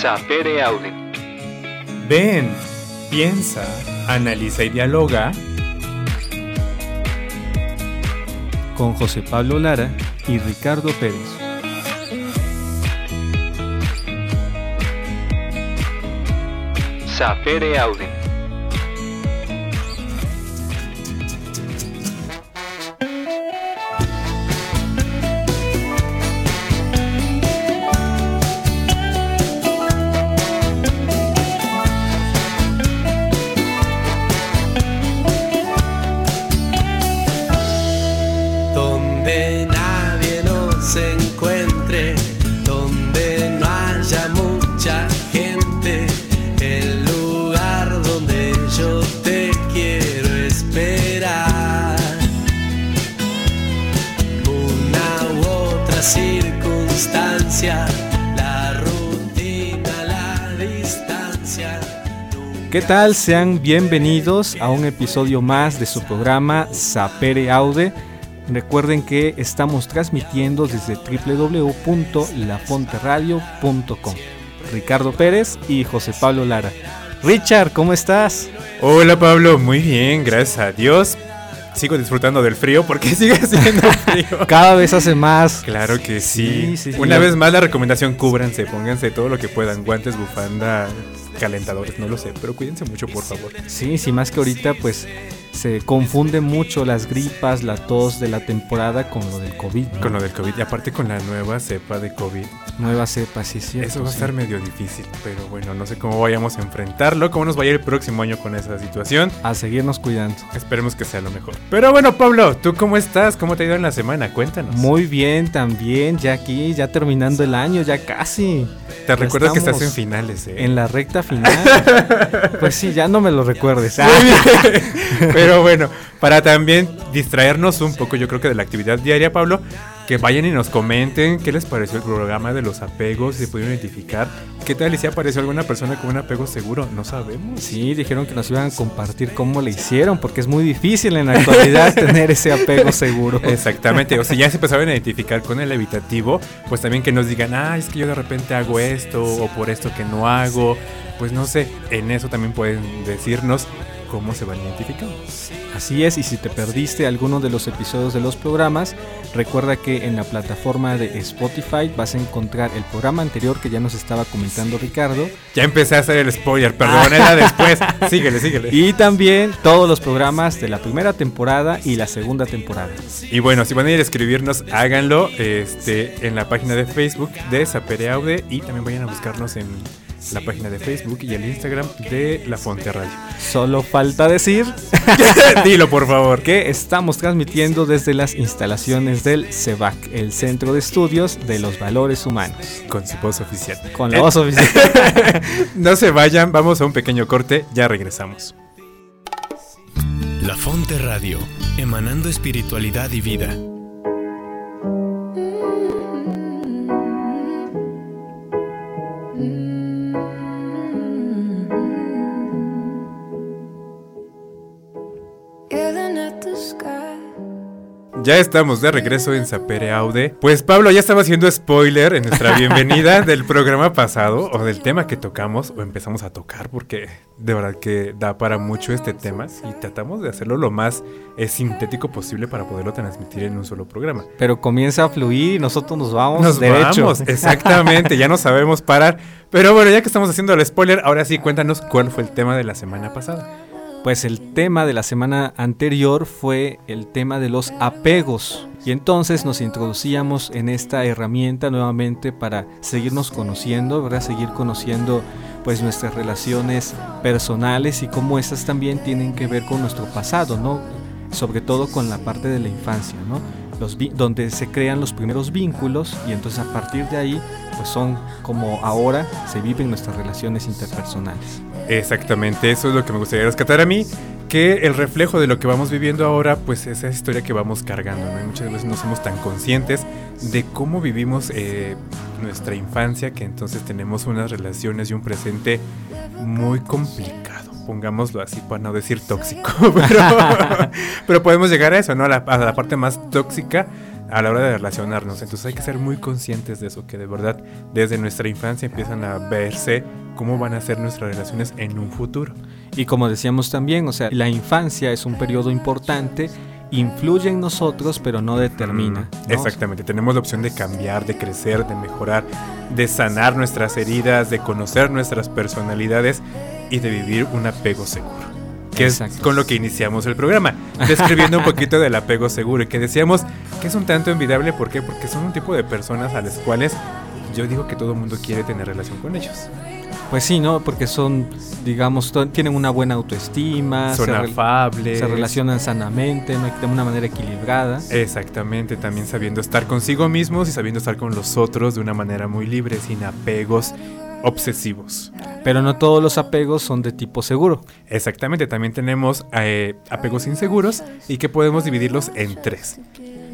Sapere Aude. Ven, piensa, analiza y dialoga con José Pablo Lara y Ricardo Pérez. Sapere Aude. Tal? Sean bienvenidos a un episodio más de su programa Sapere Aude. Recuerden que estamos transmitiendo desde www.lafonteradio.com. Ricardo Pérez y José Pablo Lara. Richard, ¿cómo estás? Hola Pablo, muy bien, gracias a Dios. Sigo disfrutando del frío porque sigue siendo frío. Cada vez hace más. Claro que sí. Sí, sí, sí. Una vez más la recomendación, cúbranse, pónganse todo lo que puedan, guantes, bufanda, calentadores, no lo sé, pero cuídense mucho por favor. Sí, sí, más que ahorita pues se confunden mucho las gripas, la tos de la temporada con lo del COVID. ¿no? Con lo del COVID y aparte con la nueva cepa de COVID. Nueva cepa, sí, sí. Eso va a estar medio difícil, pero bueno, no sé cómo vayamos a enfrentarlo, cómo nos vaya el próximo año con esa situación. A seguirnos cuidando. Esperemos que sea lo mejor. Pero bueno, Pablo, ¿tú cómo estás? ¿Cómo te ha ido en la semana? Cuéntanos. Muy bien también, ya aquí, ya terminando el año, ya casi. Te ya recuerdo que estás en finales, ¿eh? En la recta final. pues sí, ya no me lo recuerdes. Muy bien. Pero bueno, para también distraernos un poco, yo creo que de la actividad diaria, Pablo, que vayan y nos comenten qué les pareció el programa de los apegos, si se pudieron identificar. ¿Qué tal y si apareció alguna persona con un apego seguro? No sabemos. Sí, dijeron que nos iban a compartir cómo le hicieron, porque es muy difícil en la actualidad tener ese apego seguro. Exactamente, o si ya se empezaron a identificar con el evitativo, pues también que nos digan, ah, es que yo de repente hago esto o por esto que no hago. Pues no sé, en eso también pueden decirnos cómo se van identificando. Así es, y si te perdiste alguno de los episodios de los programas, recuerda que en la plataforma de Spotify vas a encontrar el programa anterior que ya nos estaba comentando Ricardo, Ya empecé a hacer el spoiler, perdón, era después. Síguele, síguele. y también todos los programas de la primera temporada y la segunda temporada. Y bueno, si van a ir a escribirnos, háganlo este, en la página de Facebook de Sapere Aude y también vayan a buscarnos en la página de Facebook y el Instagram de La Fonte Radio. Solo falta decir Dilo, por favor. que estamos transmitiendo desde las instalaciones del CEVAC, el Centro de Estudios de los Valores Humanos. Con su voz oficial. Con la voz oficial. No se vayan, vamos a un pequeño corte, ya regresamos. La Fonte Radio, emanando espiritualidad y vida. Ya estamos de regreso en Sapere Aude. Pues Pablo ya estaba haciendo spoiler en nuestra bienvenida del programa pasado o del tema que tocamos o empezamos a tocar porque de verdad que da para mucho este tema y tratamos de hacerlo lo más eh, sintético posible para poderlo transmitir en un solo programa. Pero comienza a fluir y nosotros nos vamos Nos derecho. vamos, exactamente, ya no sabemos parar. Pero bueno, ya que estamos haciendo el spoiler, ahora sí cuéntanos cuál fue el tema de la semana pasada. Pues el tema de la semana anterior fue el tema de los apegos. Y entonces nos introducíamos en esta herramienta nuevamente para seguirnos conociendo, ¿verdad? Seguir conociendo pues nuestras relaciones personales y cómo estas también tienen que ver con nuestro pasado, ¿no? Sobre todo con la parte de la infancia, ¿no? Donde se crean los primeros vínculos y entonces a partir de ahí pues son como ahora se viven nuestras relaciones interpersonales. Exactamente, eso es lo que me gustaría rescatar a mí, que el reflejo de lo que vamos viviendo ahora, pues esa historia que vamos cargando, ¿no? Y muchas veces no somos tan conscientes de cómo vivimos eh, nuestra infancia, que entonces tenemos unas relaciones y un presente muy complicado, pongámoslo así para no decir tóxico, pero, pero podemos llegar a eso, ¿no? A la, a la parte más tóxica a la hora de relacionarnos. Entonces hay que ser muy conscientes de eso, que de verdad desde nuestra infancia empiezan a verse cómo van a ser nuestras relaciones en un futuro. Y como decíamos también, o sea, la infancia es un periodo importante, influye en nosotros, pero no determina. ¿no? Exactamente, tenemos la opción de cambiar, de crecer, de mejorar, de sanar nuestras heridas, de conocer nuestras personalidades y de vivir un apego seguro. Que Exacto. es con lo que iniciamos el programa, describiendo un poquito del apego seguro y que decíamos que es un tanto envidiable, ¿por qué? Porque son un tipo de personas a las cuales yo digo que todo el mundo quiere tener relación con ellos. Pues sí, ¿no? Porque son, digamos, tienen una buena autoestima, Son se, afables. se relacionan sanamente, de una manera equilibrada. Exactamente, también sabiendo estar consigo mismos y sabiendo estar con los otros de una manera muy libre, sin apegos obsesivos. Pero no todos los apegos son de tipo seguro. Exactamente, también tenemos eh, apegos inseguros y que podemos dividirlos en tres.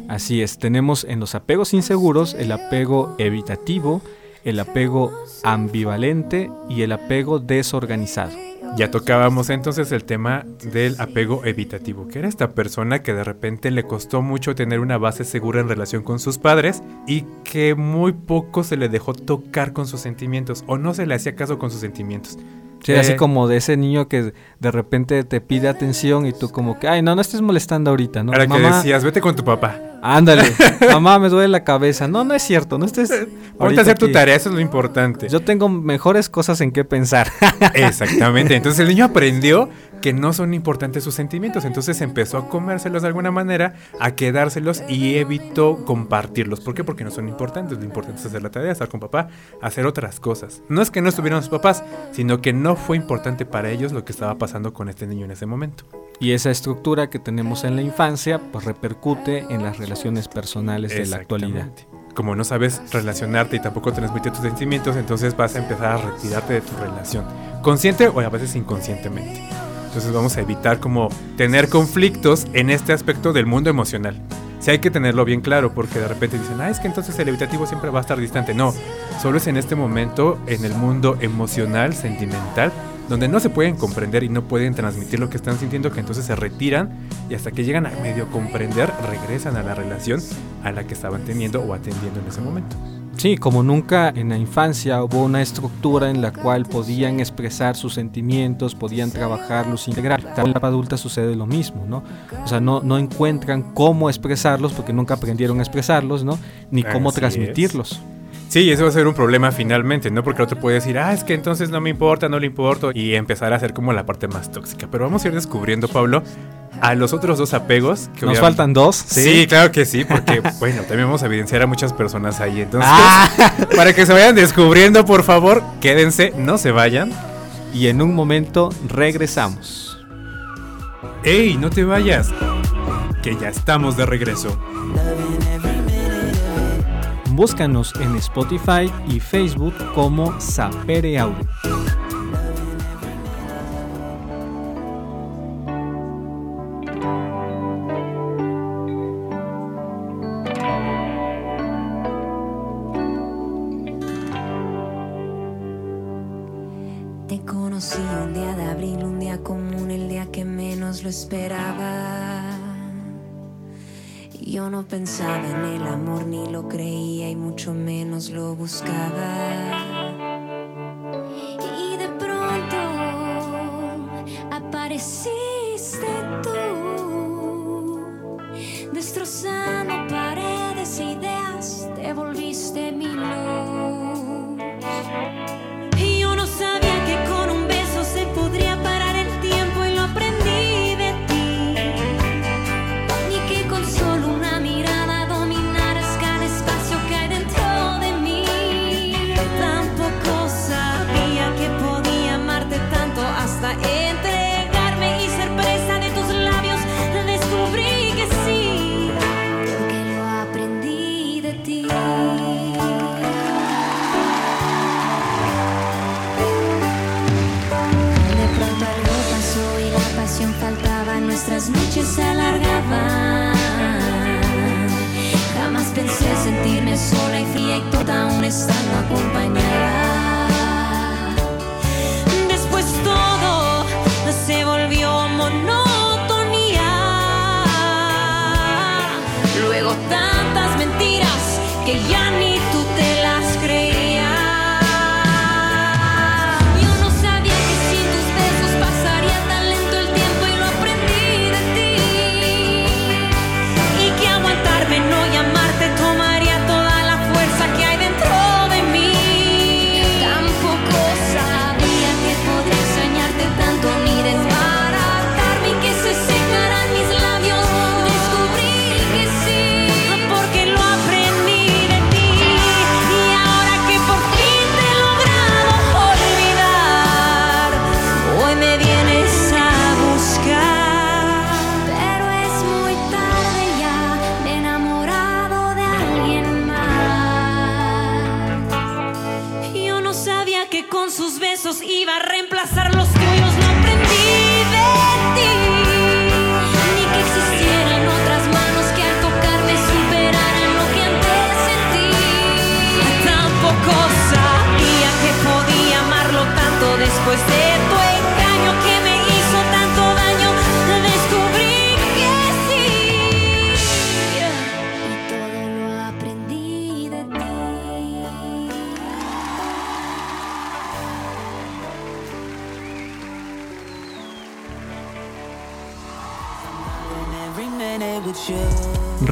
Así es, tenemos en los apegos inseguros el apego evitativo, el apego ambivalente y el apego desorganizado. Ya tocábamos entonces el tema del apego evitativo, que era esta persona que de repente le costó mucho tener una base segura en relación con sus padres y que muy poco se le dejó tocar con sus sentimientos o no se le hacía caso con sus sentimientos. Sí, Eh, así como de ese niño que de repente te pide atención y tú como que, ay, no, no estés molestando ahorita, ¿no? Ahora que decías, vete con tu papá. ándale, mamá, me duele la cabeza. No, no es cierto, no estés... Ponte ahorita a hacer tu aquí. tarea, eso es lo importante. Yo tengo mejores cosas en qué pensar. Exactamente. Entonces el niño aprendió que no son importantes sus sentimientos. Entonces empezó a comérselos de alguna manera, a quedárselos y evitó compartirlos. ¿Por qué? Porque no son importantes. Lo importante es hacer la tarea, estar con papá, hacer otras cosas. No es que no estuvieran sus papás, sino que no fue importante para ellos lo que estaba pasando con este niño en ese momento. Y esa estructura que tenemos en la infancia, pues repercute en las relaciones personales de la actualidad. Como no sabes relacionarte y tampoco transmitir tus sentimientos, entonces vas a empezar a retirarte de tu relación. Consciente o a veces inconscientemente. Entonces vamos a evitar como tener conflictos en este aspecto del mundo emocional. Sí hay que tenerlo bien claro porque de repente dicen, ah, es que entonces el evitativo siempre va a estar distante. No, solo es en este momento en el mundo emocional, sentimental, donde no se pueden comprender y no pueden transmitir lo que están sintiendo, que entonces se retiran y hasta que llegan a medio comprender, regresan a la relación a la que estaban teniendo o atendiendo en ese momento. Sí, como nunca en la infancia hubo una estructura en la cual podían expresar sus sentimientos, podían trabajarlos, integrar. En la etapa adulta sucede lo mismo, ¿no? O sea, no, no encuentran cómo expresarlos porque nunca aprendieron a expresarlos, ¿no? Ni cómo Así transmitirlos. Sí, eso va a ser un problema finalmente, ¿no? Porque el otro puede decir, ah, es que entonces no me importa, no le importo, y empezar a hacer como la parte más tóxica. Pero vamos a ir descubriendo, Pablo, a los otros dos apegos que Nos faltan dos. Sí, claro que sí, porque, bueno, también vamos a evidenciar a muchas personas ahí. Entonces, Ah. para que se vayan descubriendo, por favor, quédense, no se vayan. Y en un momento regresamos. ¡Ey, no te vayas! Que ya estamos de regreso. Búscanos en Spotify y Facebook como Sapere Audio.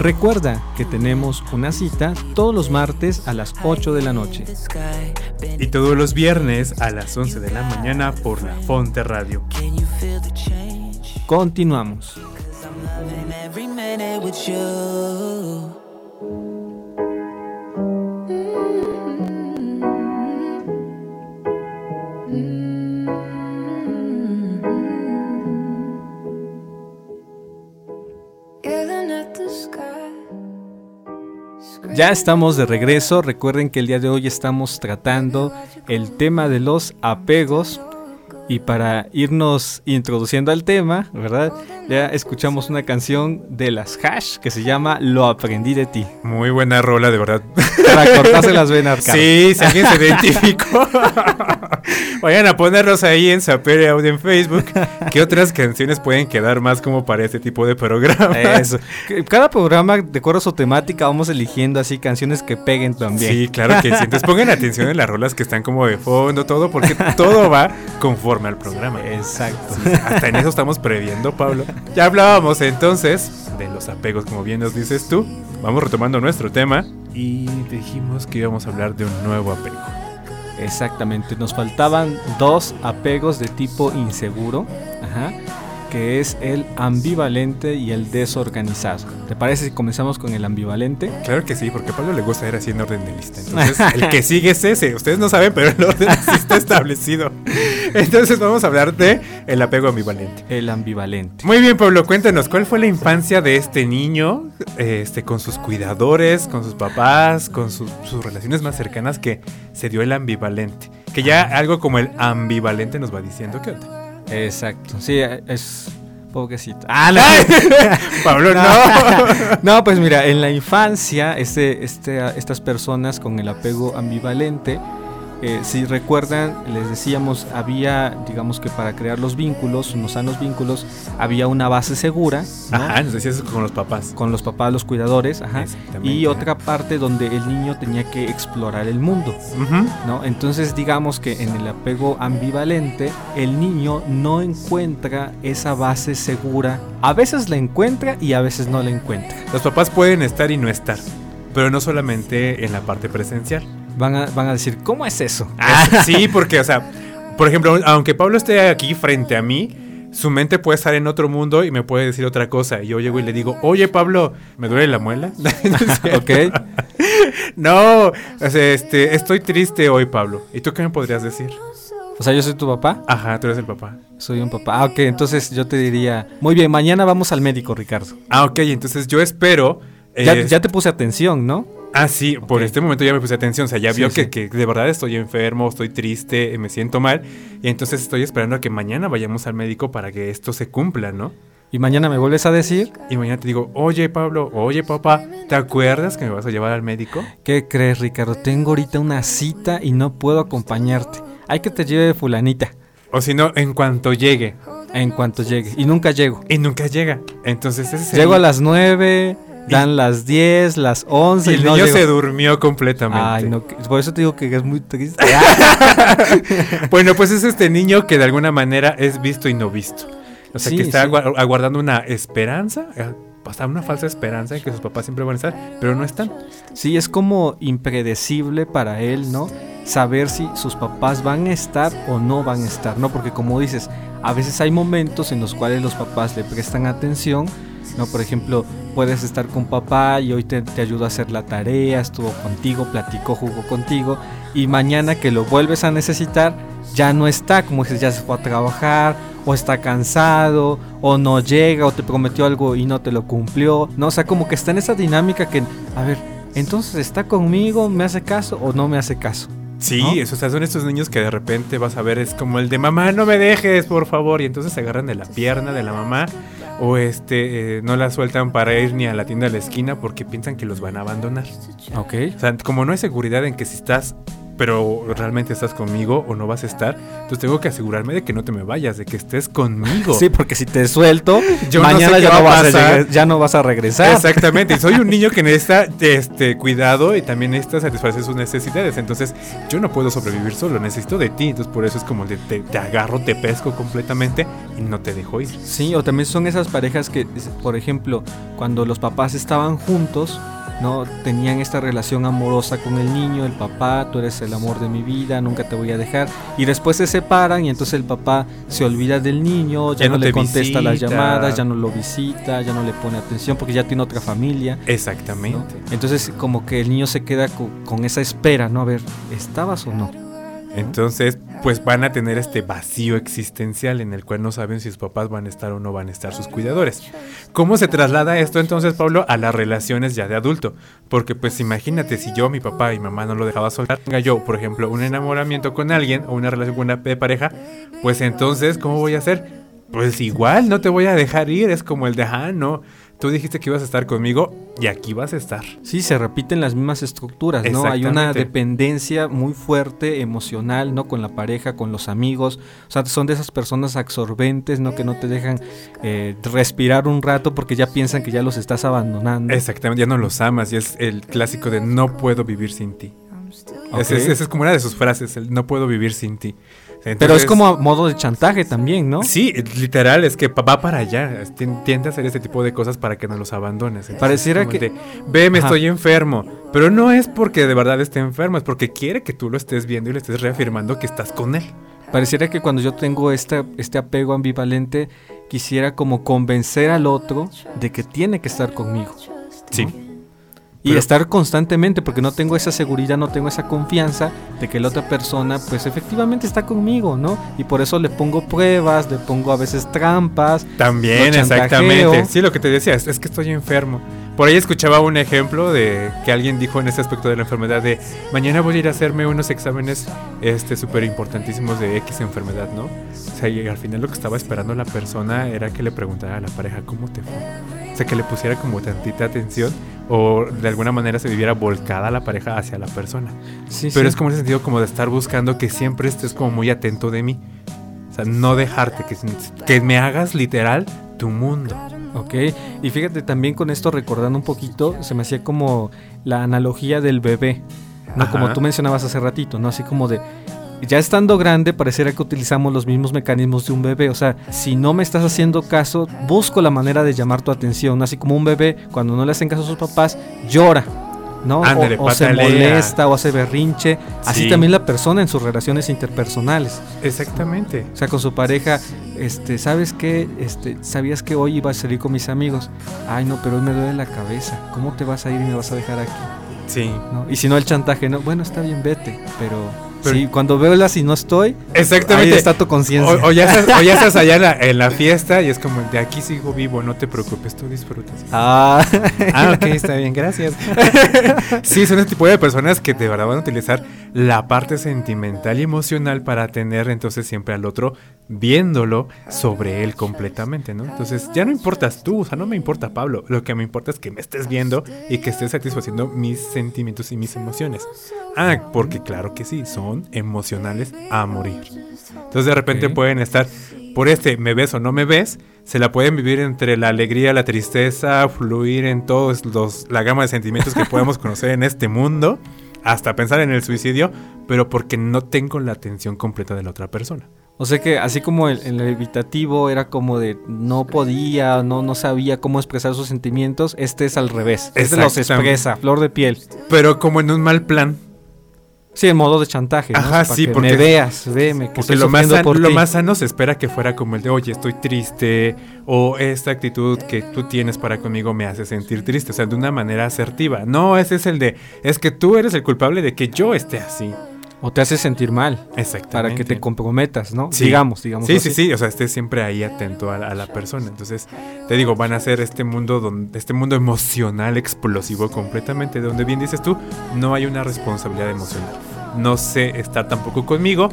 Recuerda que tenemos una cita todos los martes a las 8 de la noche. Y todos los viernes a las 11 de la mañana por la Fonte Radio. Continuamos. Ya estamos de regreso. Recuerden que el día de hoy estamos tratando el tema de los apegos. Y para irnos introduciendo al tema, ¿verdad? Ya escuchamos una canción de las Hash que se llama Lo aprendí de ti. Muy buena rola, de verdad. Para cortarse las venas, Carlos. Sí, si alguien se identificó. Vayan a ponerlos ahí en Sapere Audio en Facebook. ¿Qué otras canciones pueden quedar más como para este tipo de programa? Eso. Cada programa, de acuerdo a su temática, vamos eligiendo así canciones que peguen también. Sí, claro que sí. Entonces pongan atención en las rolas que están como de fondo, todo, porque todo va conforme al programa. Exacto. Sí, hasta en eso estamos previendo, Pablo. Ya hablábamos entonces de los apegos, como bien nos dices tú. Vamos retomando nuestro tema y dijimos que íbamos a hablar de un nuevo apego. Exactamente, nos faltaban dos apegos de tipo inseguro, ajá, que es el ambivalente y el desorganizado. ¿Te parece si comenzamos con el ambivalente? Claro que sí, porque a Pablo le gusta ir así en orden de lista. Entonces, el que sigue es ese. Ustedes no saben, pero el orden está establecido. Entonces, vamos a hablar de el apego ambivalente. El ambivalente. Muy bien, Pablo, cuéntanos, ¿cuál fue la infancia de este niño este, con sus cuidadores, con sus papás, con sus- sus relaciones más cercanas que se dio el ambivalente? Que ya algo como el ambivalente nos va diciendo qué onda. Exacto, sí, es pobrecito. Ah, no. Pablo, no. No, pues mira, en la infancia, este, este, estas personas con el apego ambivalente, eh, si recuerdan, les decíamos, había, digamos que para crear los vínculos, unos sanos vínculos, había una base segura, ¿no? Ajá, nos decías eso con los papás. con los papás, los cuidadores, ajá, y otra parte donde el niño tenía que explorar el mundo. Ujú. ¿no? Entonces digamos que en el apego ambivalente el niño no encuentra esa base segura. A veces la encuentra y a veces no la encuentra. Los papás pueden estar y no estar, pero no solamente en la parte presencial. Van a, van a decir, ¿cómo es eso? Ah, sí, porque, o sea, por ejemplo, aunque Pablo esté aquí frente a mí, su mente puede estar en otro mundo y me puede decir otra cosa. Y yo llego y le digo, oye, Pablo, ¿me duele la muela? No. ¿Ok? No, o sea, este, estoy triste hoy, Pablo. ¿Y tú qué me podrías decir? O sea, yo soy tu papá, Ajá, tú eres el papá. soy un papá. Ah, ok, entonces yo te diría, muy bien, mañana vamos al médico, Ricardo. Ah, ok, entonces yo espero. Ya, eh, ya te puse atención, ¿no? Ah, sí, por este momento ya me puse atención. O sea, ya Sí, vio sí. que, que de verdad estoy enfermo, estoy triste, me siento mal. Y entonces estoy esperando a que mañana vayamos al médico para que esto se cumpla, ¿no? Y mañana me vuelves a decir, Y mañana te digo, oye Pablo, oye papá, ¿te acuerdas que me vas a llevar al médico? ¿qué crees, Ricardo? Tengo ahorita una cita y no puedo acompañarte. Hay que te lleve fulanita O si no, en cuanto llegue. en cuanto llegue. Y nunca llego. Y nunca llega. Entonces ese es el- Llego a las 9, dan las 10, las 11 Y el no niño se durmió completamente. Ay, no, que- por eso te digo que es muy triste. Bueno, pues es este niño que de alguna manera es visto y no visto. O sea, Sí, que está sí. aguardando una esperanza, eh, hasta una falsa esperanza en que sus papás siempre van a estar, pero no están. Sí, es como impredecible para él, ¿no? Saber si sus papás van a estar o no van a estar, ¿no? Porque como dices, a veces hay momentos en los cuales los papás le prestan atención, ¿no? Por ejemplo, puedes estar con papá y hoy te, te ayudó a hacer la tarea, estuvo contigo, platicó, jugó contigo, y mañana que lo vuelves a necesitar, ya no está, como dices, ya se fue a trabajar, o está cansado, o no llega, o te prometió algo y no te lo cumplió, ¿no? O sea, como que está en esa dinámica que, a ver, entonces está conmigo, me hace caso o no me hace caso. Sí, ¿no? eso, o sea, son estos niños que de repente vas a ver, es como el de mamá, no me dejes, por favor. Y entonces se agarran de la pierna de la mamá o este, eh, no la sueltan para ir ni a la tienda de la esquina porque piensan que los van a abandonar. Ok. O sea, como no hay seguridad en que si estás, pero realmente estás conmigo o no vas a estar, entonces tengo que asegurarme de que no te me vayas, de que estés conmigo. Sí, porque si te suelto, Yo no mañana sé qué ya, va no vas a ya no vas a regresar. Exactamente, y soy un niño que necesita este cuidado y también necesita satisfacer sus necesidades. Entonces, yo no puedo sobrevivir solo, necesito de ti. Entonces, por eso es como de te, te agarro, te pesco completamente y no te dejo ir. Sí, o también son esas parejas que, por ejemplo, cuando los papás estaban juntos, ¿no? Tenían esta relación amorosa con el niño, el papá, tú eres el amor de mi vida, nunca te voy a dejar. Y después se separan y entonces el papá se olvida del niño, ya, Ya no, no le te contesta las llamadas, ya no lo visita, ya no le pone atención porque ya tiene otra familia. ¿no? Exactamente. Entonces como que el niño se queda co- con, esa espera, ¿no? A ver, ¿estabas o no? Entonces, pues van a tener este vacío existencial en el cual no saben si sus papás van a estar o no van a estar sus cuidadores. ¿Cómo se traslada esto entonces, Pablo, a las relaciones ya de adulto? Porque pues imagínate si yo, mi papá y mamá no lo dejaba soltar, tenga yo, por ejemplo, un enamoramiento con alguien o una relación con una pareja, pues entonces, ¿cómo voy a hacer? Pues igual, no te voy a dejar ir, es como el de, ah, no, tú dijiste que ibas a estar conmigo y aquí vas a estar. Sí, se repiten las mismas estructuras, ¿no? Hay una dependencia muy fuerte emocional, ¿no? Con la pareja, con los amigos. O sea, son de esas personas absorbentes, ¿no? Que no te dejan eh, respirar un rato porque ya piensan que ya los estás abandonando. Exactamente, ya no los amas y es el clásico de no puedo vivir sin ti. Esa es, es como una de sus frases, el no puedo vivir sin ti. Pero es como a modo de chantaje también, ¿no? Sí, literal, es que va para allá. Tiende a hacer este tipo de cosas para que no los abandones. Entonces, Pareciera que- de, Ve, me Ajá. estoy enfermo. Pero no es porque de verdad esté enfermo, es porque quiere que tú lo estés viendo y le estés reafirmando que estás con él. Pareciera que cuando yo tengo esta, este apego ambivalente, quisiera como convencer al otro de que tiene que estar conmigo. Sí. Y Pero- estar constantemente, porque no tengo esa seguridad, no tengo esa confianza de que la otra persona, pues efectivamente está conmigo, ¿no? Y por eso le pongo pruebas, le pongo a veces trampas. También, exactamente. Sí, lo que te decía, es, es que estoy enfermo. Por ahí escuchaba un ejemplo de que alguien dijo en ese aspecto de la enfermedad de mañana voy a ir a hacerme unos exámenes este súper importantísimos de X enfermedad, ¿no? O sea, y al final lo que estaba esperando la persona era que le preguntara a la pareja cómo te fue. O sea, que le pusiera como tantita atención o de alguna manera se viviera volcada la pareja hacia la persona. Sí, Pero sí. es como ese sentido como de estar buscando que siempre estés como muy atento de mí. O sea, no dejarte, que, que me hagas literal tu mundo. Ok, y fíjate también con esto recordando un poquito, se me hacía como la analogía del bebé, ¿no? Ajá. Como tú mencionabas hace ratito, ¿no? Así como de, ya estando grande, pareciera que utilizamos los mismos mecanismos de un bebé, o sea, si no me estás haciendo caso, busco la manera de llamar tu atención, así como un bebé, cuando no le hacen caso a sus papás, llora. ¿no? O, o se molesta o hace berrinche. Así Sí. también la persona en sus relaciones interpersonales. Exactamente. O sea, con su pareja, este, ¿sabes qué? Este, ¿sabías que hoy iba a salir con mis amigos? Ay, no, pero hoy me duele la cabeza. ¿Cómo te vas a ir y me vas a dejar aquí? Sí. ¿No? Y si no el chantaje, no, bueno, está bien, vete, pero, Pero- sí, cuando veo la si no estoy, Exactamente. ahí está tu conciencia. O, o ya estás, o ya estás allá en la, en la fiesta y es como de aquí sigo vivo, no te preocupes, tú disfrutas. Ah, Ah, ok, está bien, gracias. sí, son ese tipo de personas que de verdad van a utilizar la parte sentimental y emocional para tener entonces siempre al otro viéndolo sobre él completamente, ¿no? Entonces ya no importas tú, o sea, no me importa Pablo, lo que me importa es que me estés viendo y que estés satisfaciendo mis sentimientos y mis emociones. Ah, porque claro que sí, son emocionales a morir. Entonces de repente pueden estar por este me ves o no me ves, se la pueden vivir entre la alegría, la tristeza, fluir en todos los la gama de sentimientos que podemos conocer en este mundo, hasta pensar en el suicidio, pero porque no tengo la atención completa de la otra persona. o sea que así como el, el evitativo era como de no podía, no, no sabía cómo expresar sus sentimientos, este es al revés. Este los expresa, flor de piel. Pero como en un mal plan, Sí, en modo de chantaje. ¿no? Ajá, Para sí, que porque- me veas, veme, que porque estoy lo más, san- por lo ti. más sano se espera que fuera como el de, oye, estoy triste, o esta actitud que tú tienes para conmigo me hace sentir triste, o sea, de una manera asertiva. No, ese es el de, es que tú eres el culpable de que yo esté así. O te hace sentir mal. Exactamente. Para que te comprometas, ¿no? Sí. Digamos, digamos. Sí, así. sí, sí, o sea, estés siempre ahí atento a, la- a la persona. Entonces, te digo, van a ser este mundo donde, este mundo emocional explosivo completamente, donde bien dices tú, no hay una responsabilidad emocional. no sé estar tampoco conmigo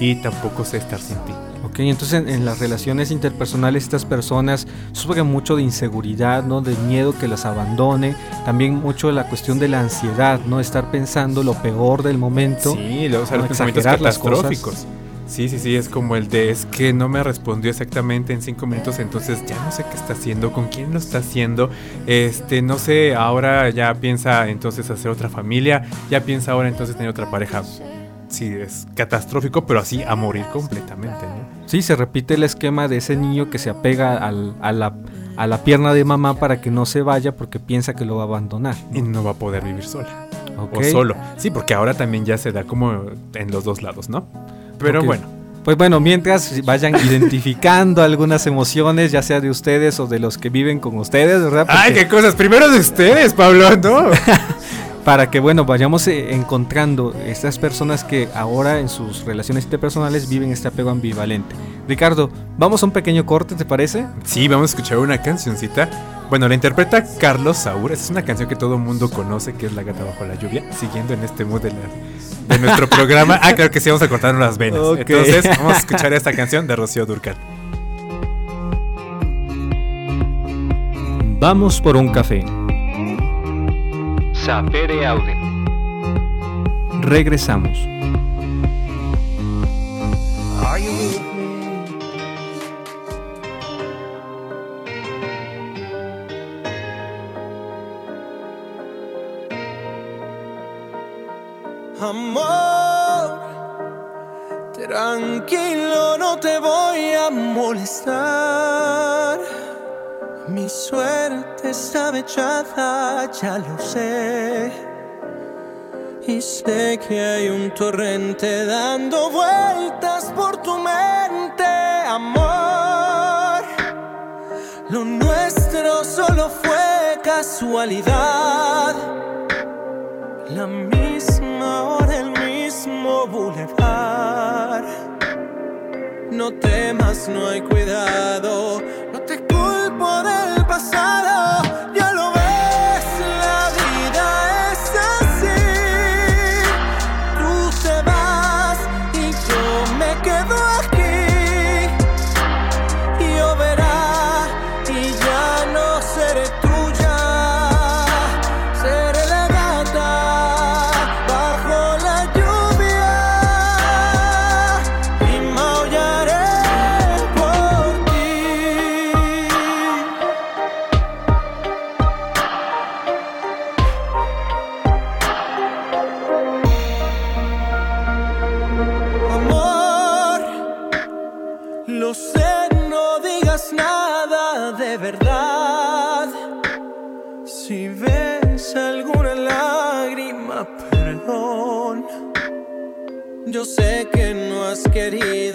y tampoco sé estar sin ti. Ok, entonces en, en las relaciones interpersonales estas personas sufren mucho de inseguridad, ¿no? De miedo que las abandone, también mucho de la cuestión de la ansiedad, ¿no? Estar pensando lo peor del momento. Sí, luego, no exagerar las cosas. catastróficos. Sí, sí, sí, es como el de es que no me respondió exactamente en cinco minutos, entonces ya no sé qué está haciendo, con quién lo está haciendo, este, no sé, ahora ya piensa entonces hacer otra familia, ya piensa ahora entonces tener otra pareja. Sí, es catastrófico, pero así a morir completamente, ¿no? Sí, se repite el esquema de ese niño que se apega al- a, la, a la pierna de mamá para que no se vaya porque piensa que lo va a abandonar. Y no va a poder vivir sola o solo. Sí, porque ahora también ya se da como en los dos lados, ¿no? Pero bueno, Pues bueno, mientras vayan identificando algunas emociones, ya sea de ustedes o de los que viven con ustedes, ¿verdad? ¡ay, qué cosas! Primero de ustedes, Pablo, ¿no? para que bueno vayamos eh, encontrando estas personas que ahora en sus relaciones interpersonales viven este apego ambivalente. Ricardo, vamos a un pequeño corte, ¿te parece? Sí, vamos a escuchar una cancioncita. Bueno, la interpreta Carlos Saúl. Es una canción que todo el mundo conoce, que es La gata bajo la lluvia. Siguiendo en este mood de, la- de nuestro programa. Ah, claro que sí, vamos a cortarnos las venas. Entonces, vamos a escuchar esta canción de Rocío Durcal. Vamos por un café. Sapere. Regresamos. Are you with me? Amor, tranquilo, no te voy a molestar. Mi suerte está echada, ya lo sé. Y sé que hay un torrente dando vueltas por tu mente, amor. Lo nuestro solo fue casualidad. La misma hora, el mismo bulevar. No temas, no hay cuidado. Sé que no has querido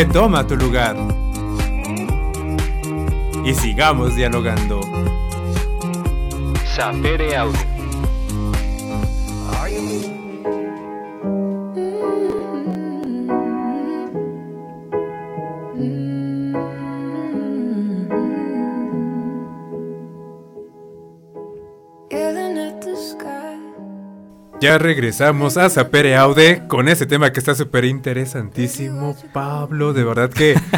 Retoma tu lugar. Y sigamos dialogando. Ya regresamos a Sapere Aude con ese tema que está súper interesantísimo, Pablo. De verdad que.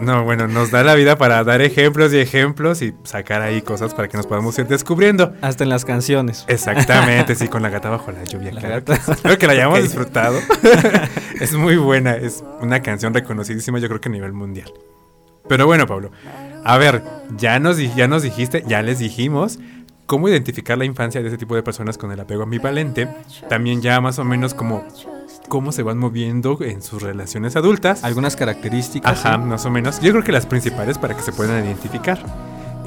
No, bueno, nos da la vida para dar ejemplos y ejemplos y sacar ahí cosas para que nos podamos ir descubriendo. Hasta en las canciones. Exactamente, sí, con la gata bajo la lluvia. La claro gata. Espero que la hayamos disfrutado. es muy buena, es una canción reconocidísima, yo creo que a nivel mundial. Pero bueno, Pablo, a ver, ya nos, ya nos dijiste, ya les dijimos cómo identificar la infancia de ese tipo de personas con el apego ambivalente. También ya más o menos como cómo se van moviendo en sus relaciones adultas. Algunas características. Ajá, ¿sí? más o menos. Yo creo que las principales para que se puedan identificar.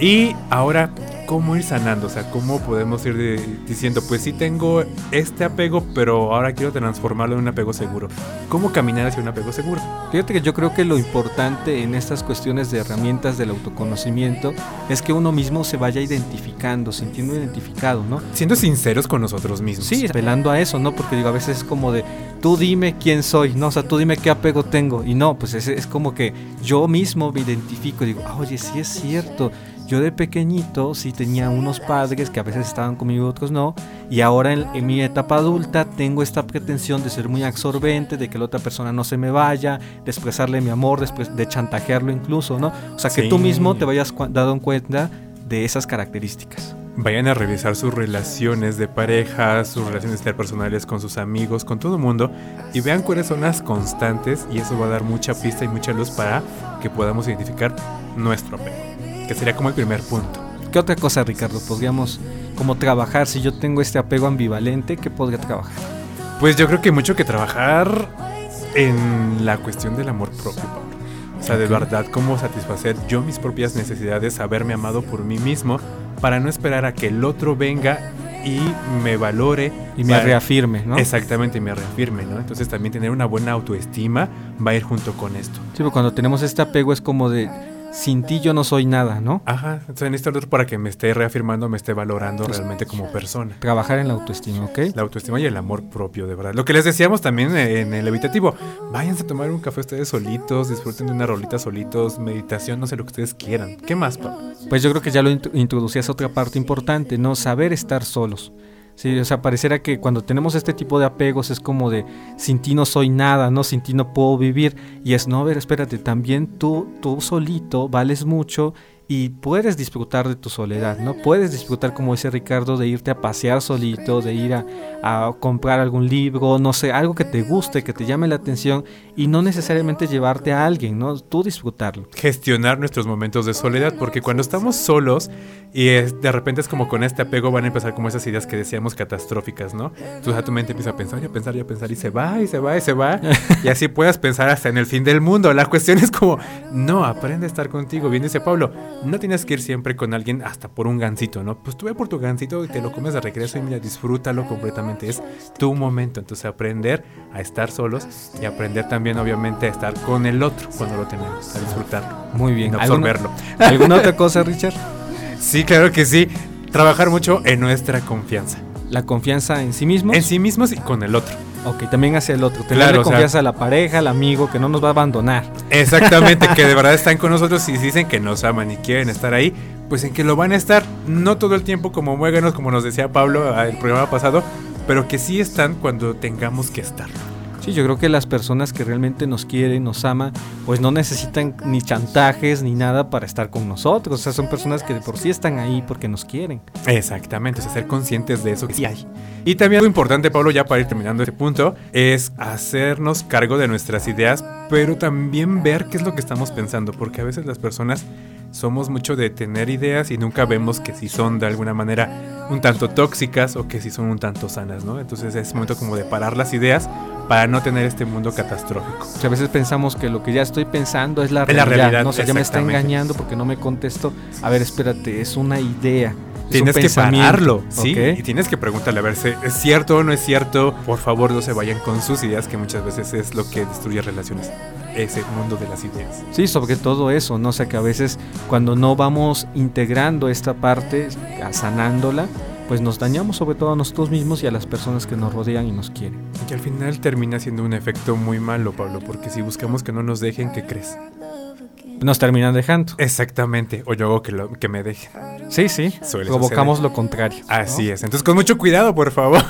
Y ahora, ¿cómo ir sanando? O sea, ¿cómo podemos ir de- diciendo, pues sí tengo este apego, pero ahora quiero transformarlo en un apego seguro? ¿Cómo caminar hacia un apego seguro? Fíjate que yo creo que lo importante en estas cuestiones de herramientas del autoconocimiento es que uno mismo se vaya identificando, sintiendo identificado, ¿no? Siendo sinceros con nosotros mismos. Sí, apelando a eso, ¿no? Porque digo, a veces es como de, tú dime quién soy, ¿no? O sea, tú dime qué apego tengo. Y no, pues es, es como que yo mismo me identifico digo, "Ah, oye, sí es cierto. Yo de pequeñito sí tenía unos padres que a veces estaban conmigo, otros no. Y ahora en, en mi etapa adulta tengo esta pretensión de ser muy absorbente, de que la otra persona no se me vaya, de expresarle mi amor, de chantajearlo incluso, ¿no? O sea, que tú mismo te vayas dado en cuenta de esas características. Vayan a revisar sus relaciones de pareja, sus relaciones interpersonales con sus amigos, con todo el mundo, y vean cuáles son las constantes, y eso va a dar mucha pista y mucha luz para que podamos identificar nuestro apego, que sería como el primer punto. ¿Qué otra cosa, Ricardo? Podríamos como trabajar, si yo tengo este apego ambivalente, ¿qué podría trabajar? Pues yo creo que mucho que trabajar en la cuestión del amor propio, Pablo. O sea, de verdad, cómo satisfacer yo mis propias necesidades, haberme amado por mí mismo, para no esperar a que el otro venga y me valore Y me para- reafirme, ¿no? Exactamente, y me reafirme, ¿no? Entonces también tener una buena autoestima va a ir junto con esto. Sí, porque cuando tenemos este apego es como de, sin ti yo no soy nada, ¿no? Ajá, entonces necesito al otro para que me esté reafirmando, me esté valorando realmente como persona. Trabajar en la autoestima, ¿ok? La autoestima y el amor propio, de verdad. Lo que les decíamos también en el evitativo, váyanse a tomar un café ustedes solitos, disfruten de una rolita solitos, meditación, no sé lo que ustedes quieran. ¿Qué más, Pablo? Pues yo creo que ya lo int- introducías otra parte importante, ¿no? Saber estar solos. Sí, o sea, pareciera que cuando tenemos este tipo de apegos es como de sin ti no soy nada, ¿no? Sin ti no puedo vivir. Y es, no, a ver, espérate, también tú, tú solito vales mucho y puedes disfrutar de tu soledad, ¿no? Puedes disfrutar, como dice Ricardo, de irte a pasear solito, de ir a, comprar algún libro, no sé, algo que te guste, que te llame la atención y no necesariamente llevarte a alguien, ¿no? Tú disfrutarlo. gestionar nuestros momentos de soledad, porque cuando estamos solos y es- de repente es como con este apego van a empezar como esas ideas que decíamos catastróficas, ¿no? Entonces a tu mente empieza a pensar y a pensar y a pensar y se va y se va y se va y así puedas pensar hasta en el fin del mundo. La cuestión es como, no, aprende a estar contigo. Bien dice Pablo, no tienes que ir siempre con alguien hasta por un gancito, ¿no? Pues tú ve por tu gancito y te lo comes de regreso y mira, disfrútalo completamente. Es tu momento. Entonces aprender a estar solos y aprender también obviamente a estar con el otro cuando lo tenemos, a disfrutarlo. Muy bien. No ¿Alguna- absorberlo. ¿Alguna otra cosa, Richard? Sí, claro que sí. Trabajar mucho en nuestra confianza. La confianza en sí mismo. En sí mismos y con el otro. Ok, también hacia el otro. Tenerle Claro, o sea- confianza a la pareja, al amigo, que no nos va a abandonar. Exactamente, que de verdad están con nosotros y dicen que nos aman y quieren estar ahí, pues en que lo van a estar, no todo el tiempo como muéganos, como nos decía Pablo ah, el programa pasado, pero que sí están cuando tengamos que estar. Sí, yo creo que las personas que realmente nos quieren, nos aman, pues no necesitan ni chantajes ni nada para estar con nosotros. O sea, son personas que de por sí están ahí porque nos quieren. Exactamente, o sea, ser conscientes de eso que sí hay. Y también algo importante, Pablo, ya para ir terminando este punto, es hacernos cargo de nuestras ideas, pero también ver qué es lo que estamos pensando, porque a veces las personas somos mucho de tener ideas y nunca vemos que si son de alguna manera un tanto tóxicas o que si son un tanto sanas, ¿no? Entonces es momento como de parar las ideas para no tener este mundo catastrófico. O sea, a veces pensamos que lo que ya estoy pensando es la Es la realidad. realidad, ¿no? O sea, ya me está engañando porque no me contestó. A ver, espérate, es una idea. es Tienes que pararlo, ¿sí? ¿ok? Y tienes que preguntarle a ver si es cierto o no es cierto. Por favor, no se vayan con sus ideas, que muchas veces es lo que destruye relaciones. Ese mundo de las ideas. Sí, sobre todo eso, ¿no? O sea, que a veces cuando no vamos integrando esta parte, sanándola, pues nos dañamos sobre todo a nosotros mismos y a las personas que nos rodean y nos quieren. Y al final termina siendo un efecto muy malo, Pablo, porque si buscamos que no nos dejen, ¿qué crees? Nos terminan dejando. Exactamente. O yo hago que, lo- que me dejen. Sí, sí. Suele Provocamos lo contrario. Así es. Entonces, con mucho cuidado, por favor.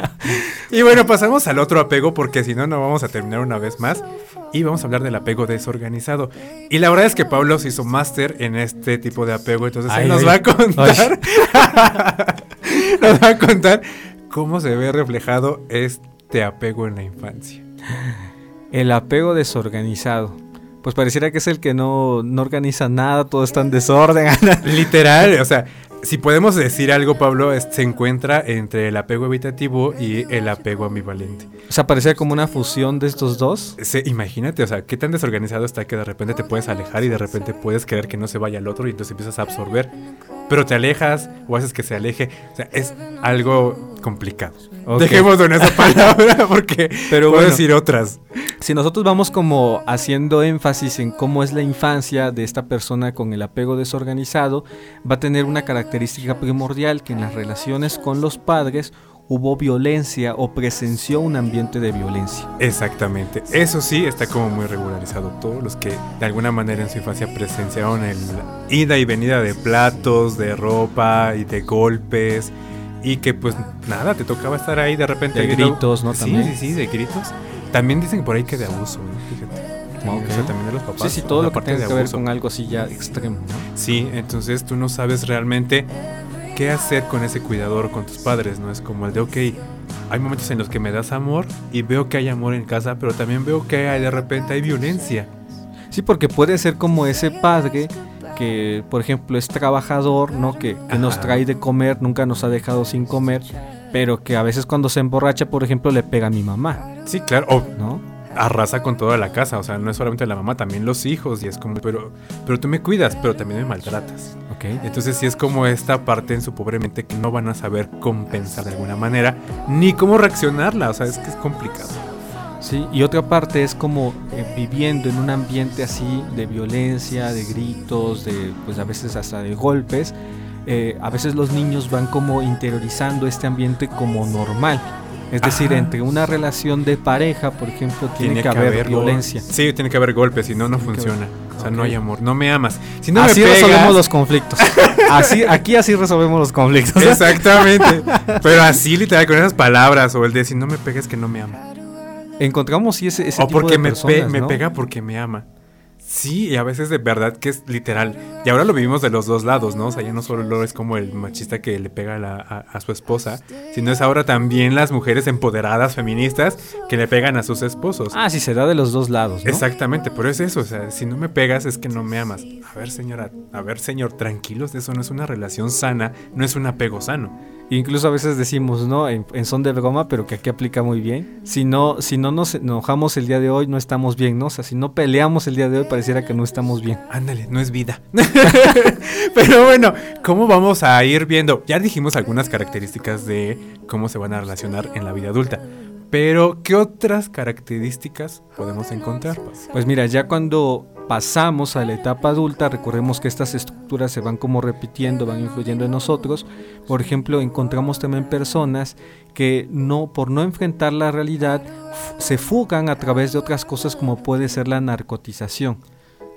y bueno, pasamos al otro apego porque si no, no vamos a terminar una vez más. Y vamos a hablar del apego desorganizado. Y la verdad es que Pablo se hizo máster en este tipo de apego. Entonces, Ay, él nos ay. va a contar. nos va a contar cómo se ve reflejado este apego en la infancia. El apego desorganizado. Pues pareciera que es el que no, no organiza nada, todo está en desorden. Literal, o sea, si podemos decir algo, Pablo, es- se encuentra entre el apego evitativo y el apego ambivalente. o sea, parecía como una fusión de estos dos. Se- imagínate, o sea, qué tan desorganizado está que de repente te puedes alejar y de repente puedes querer que no se vaya al otro y entonces empiezas a absorber. Pero te alejas o haces que se aleje. O sea, es algo complicado. Ok. Dejémoslo en esa palabra porque Pero puedo bueno. decir otras. Si nosotros vamos como haciendo énfasis en cómo es la infancia de esta persona con el apego desorganizado, va a tener una característica primordial que en las relaciones con los padres hubo violencia o presenció un ambiente de violencia. Exactamente. Eso sí está como muy regularizado. Todos los que de alguna manera en su infancia presenciaron el ida y venida de platos, de ropa y de golpes. Y que pues nada, te tocaba estar ahí de repente. De gritos, ¿no? Sí, También. sí, sí, de gritos. También dicen por ahí que de abuso, ¿no? fíjate. Ok. O sea, también de los papás. Sí, sí, todo lo que de que ver con algo así ya extremo, ¿no? Sí, entonces tú no sabes realmente qué hacer con ese cuidador, con tus padres, ¿no? Es como el de, ok, hay momentos en los que me das amor y veo que hay amor en casa, pero también veo que hay, de repente hay violencia. Sí, porque puede ser como ese padre que, por ejemplo, es trabajador, ¿no? Que, que nos trae de comer, nunca nos ha dejado sin comer, pero que a veces cuando se emborracha, por ejemplo, le pega a mi mamá, Sí, claro, o ¿no? Arrasa con toda la casa, o sea, no es solamente la mamá, también los hijos, y es como, pero, pero tú me cuidas, pero también me maltratas. Ok. Entonces sí es como esta parte en su pobre mente que no van a saber compensar de alguna manera, ni cómo reaccionarla, o sea, es que es complicado. Sí, y otra parte es como eh, viviendo en un ambiente así de violencia, de gritos, de pues a veces hasta de golpes. eh, a veces los niños van como interiorizando este ambiente como normal. Es decir, Ajá. entre una relación de pareja, por ejemplo, tiene, que, haber, violencia. Sí, tiene que haber golpes, si no, no Tiene funciona. O sea, no hay amor, no me amas. Si no así me pegas, resolvemos los conflictos. Así, aquí así resolvemos los conflictos. Exactamente. Pero así literal, con esas palabras, o el de si no me pegas que no me ama. Encontramos sí ese, ese o tipo porque de me, pe- personas, me pega porque me ama. Sí, y a veces de verdad que es literal. Y ahora lo vivimos de los dos lados, ¿no? O sea, ya no solo es como el machista que le pega a, la- a- a su esposa, sino es ahora también las mujeres empoderadas feministas que le pegan a sus esposos. Ah, sí, se da de los dos lados, ¿no? Exactamente, pero es eso, o sea, si no me pegas es que no me amas. A ver, señora, a ver, señor, tranquilos, eso no es una relación sana, no es un apego sano. Incluso a veces decimos, ¿no? En, en son de broma, pero que aquí aplica muy bien. Si no, si no nos enojamos el día de hoy, no estamos bien, ¿no? O sea, si no peleamos el día de hoy, pareciera que no estamos bien. Ándale, no es vida. Pero bueno, ¿cómo vamos a ir viendo? Ya dijimos algunas características de cómo se van a relacionar en la vida adulta. Pero, ¿qué otras características podemos encontrar? Pues mira, ya cuando pasamos a la etapa adulta, recordemos que estas estructuras se van como repitiendo, van influyendo en nosotros. Por ejemplo, encontramos también personas que no, por no enfrentar la realidad, se fugan a través de otras cosas como puede ser la narcotización.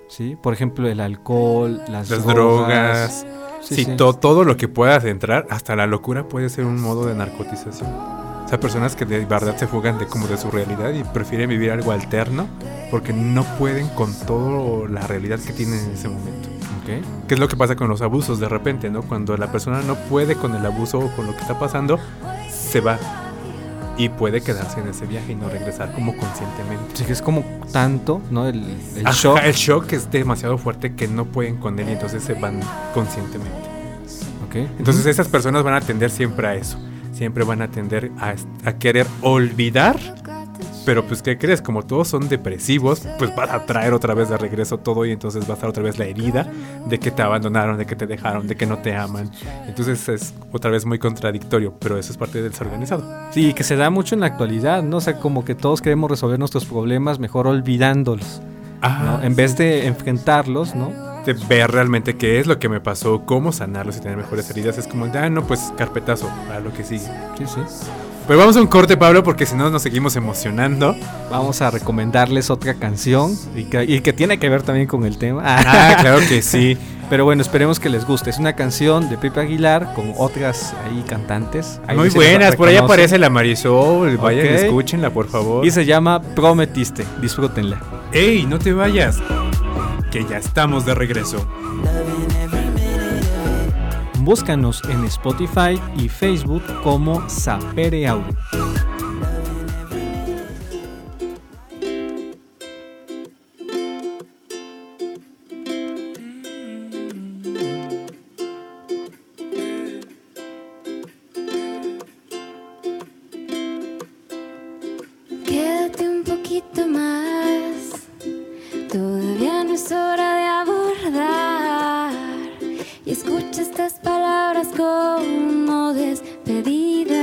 ¿Sí? Por ejemplo, el alcohol, las, Las drogas. drogas. Sí, Sí, sí. to- todo lo que puedas entrar, hasta la locura puede ser un modo de narcotización. Sea, personas que de verdad se fugan de como de su realidad y prefieren vivir algo alterno porque no pueden con toda la realidad que tienen en ese momento. Ok. ¿Qué es lo que pasa con los abusos de repente, no? Cuando la persona no puede con el abuso o con lo que está pasando, se va y puede quedarse en ese viaje y no regresar como conscientemente. Sí, que es como tanto, ¿no? El, el Ajá, shock. el shock es demasiado fuerte que no pueden con él y entonces se van conscientemente. Ok. Entonces esas personas van a tender siempre a eso. Siempre van a tender a, a querer olvidar. Pero pues ¿qué crees? Como todos son depresivos, pues vas a traer otra vez de regreso todo y entonces va a estar otra vez la herida de que te abandonaron, de que te dejaron, de que no te aman. Entonces es otra vez muy contradictorio, pero eso es parte del desorganizado. Sí, que se da mucho en la actualidad, ¿no? O sea, como que todos queremos resolver nuestros problemas mejor olvidándolos, Ah, ¿no? En vez de enfrentarlos, ¿no? De ver realmente qué es lo que me pasó, cómo sanarlos y tener mejores heridas, es como, ah, no, pues carpetazo, a lo que sigue. Sí, sí. Pero vamos a un corte, Pablo, porque si no nos seguimos emocionando. Vamos a recomendarles otra canción y que, y que tiene que ver también con el tema. Ah, claro que sí. Pero bueno, esperemos que les guste. Es una canción de Pepe Aguilar con otras ahí cantantes. Ahí Muy buenas, por ahí aparece la Marisol. Vayan, Ok. escúchenla, por favor. Y se llama Prometiste. Disfrútenla. ¡Ey, no te vayas! Que ya estamos de regreso. Búscanos en Spotify y Facebook como Sapere Audio. Quédate un poquito más, todavía es hora de abordar. Y escucha estas palabras como despedida.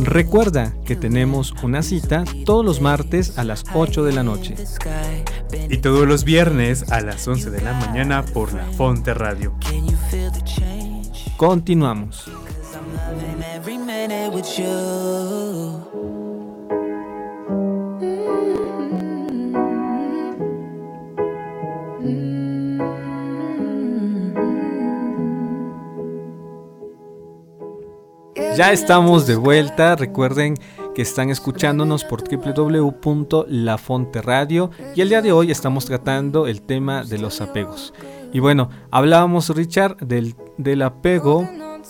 Recuerda que tenemos una cita todos los martes a las 8 de la noche. Y todos los viernes a las 11 de la mañana por la Fonte Radio. Continuamos. Ya estamos de vuelta. Recuerden que están escuchándonos por www.lafonteradio y el día de hoy estamos tratando el tema de los apegos. Y bueno, hablábamos, Richard, del, del apego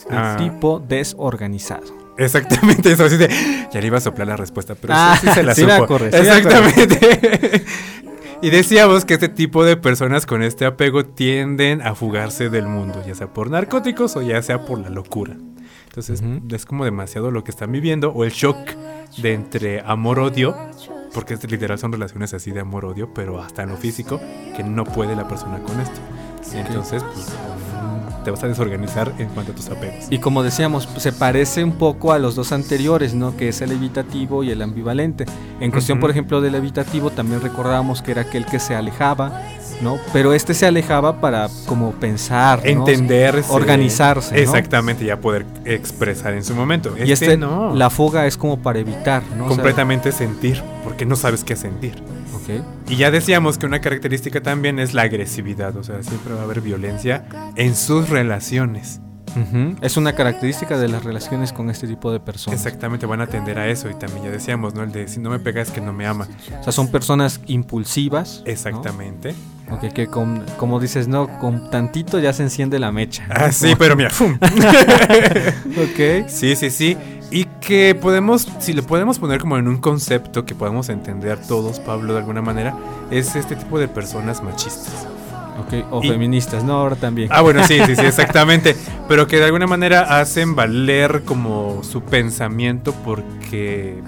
de Ah. tipo desorganizado. Exactamente eso. Así de, ya le iba a soplar la respuesta, pero Ah, sí, sí se la sí me supo. sí me Exactamente. y decíamos que este tipo de personas con este apego tienden a fugarse del mundo, ya sea por narcóticos o ya sea por la locura. Entonces es como demasiado lo que están viviendo o el shock de entre amor-odio, porque literal son relaciones así de amor-odio, pero hasta en lo físico, que no puede la persona con esto. Entonces, pues, mm, te vas a desorganizar en cuanto a tus apegos. Y como decíamos, pues, se parece un poco a los dos anteriores, ¿no? Que es el evitativo y el ambivalente. En cuestión, por ejemplo, del evitativo, también recordábamos que era aquel que se alejaba, ¿no? Pero este se alejaba para como pensar, ¿no? entender, organizarse, ¿no? Exactamente, ya poder expresar en su momento. Y este, no. la fuga es como para evitar, ¿no? O sea, completamente sentir, porque no sabes qué sentir. ok. Y ya decíamos que una característica también es la agresividad, o sea, siempre va a haber violencia en sus relaciones. Es una característica de las relaciones con este tipo de personas. Exactamente, van a atender a eso y también ya decíamos, ¿no? El de si no me pega es que no me ama. O sea, son personas impulsivas. ¿no? Exactamente. Ok, que con, como dices, no, con tantito ya se enciende la mecha. ¿no? Ah, sí, pero mira, ¡fum! Ok. Sí, sí, sí. Y que podemos, si lo podemos poner como en un concepto que podamos entender todos, Pablo, de alguna manera, es este tipo de personas machistas. Ok, o Y- feministas, no, ahora también. Ah, bueno, sí, sí, sí, exactamente. Pero que de alguna manera hacen valer como su pensamiento porque.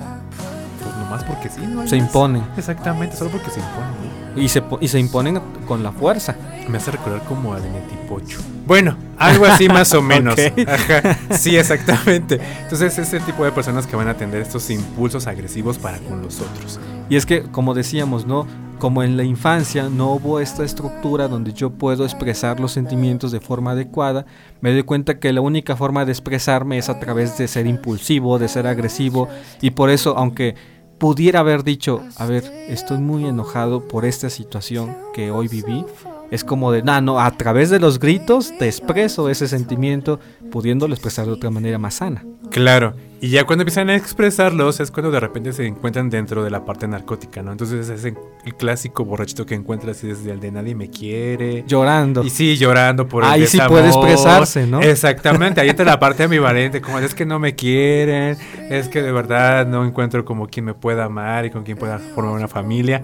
Pues nomás porque sí, ¿no? se imponen. Exactamente, solo porque se imponen. Y se, y se imponen con la fuerza. Me hace recordar como Netipocho. Bueno, algo así más o menos. Ajá, sí, exactamente. Entonces, es el tipo de personas que van a atender estos impulsos agresivos para con los otros. Y es que, como decíamos, ¿no? Como en la infancia no hubo esta estructura donde yo puedo expresar los sentimientos de forma adecuada, me doy cuenta que la única forma de expresarme es a través de ser impulsivo, de ser agresivo, y por eso, aunque pudiera haber dicho, a ver, estoy muy enojado por esta situación que hoy viví, es como de, no, no, a través de los gritos te expreso ese sentimiento, pudiéndolo expresar de otra manera más sana. Claro, y ya cuando empiezan a expresarlos es cuando de repente se encuentran dentro de la parte narcótica, ¿no? Entonces es el clásico borrachito que encuentras y desde el de nadie me quiere. Llorando. Y sí, llorando por el Ahí sí puede expresarse, ¿no? Exactamente, ahí entra la parte ambivalente, como es que no me quieren, es que de verdad no encuentro como quien me pueda amar y con quien pueda formar una familia.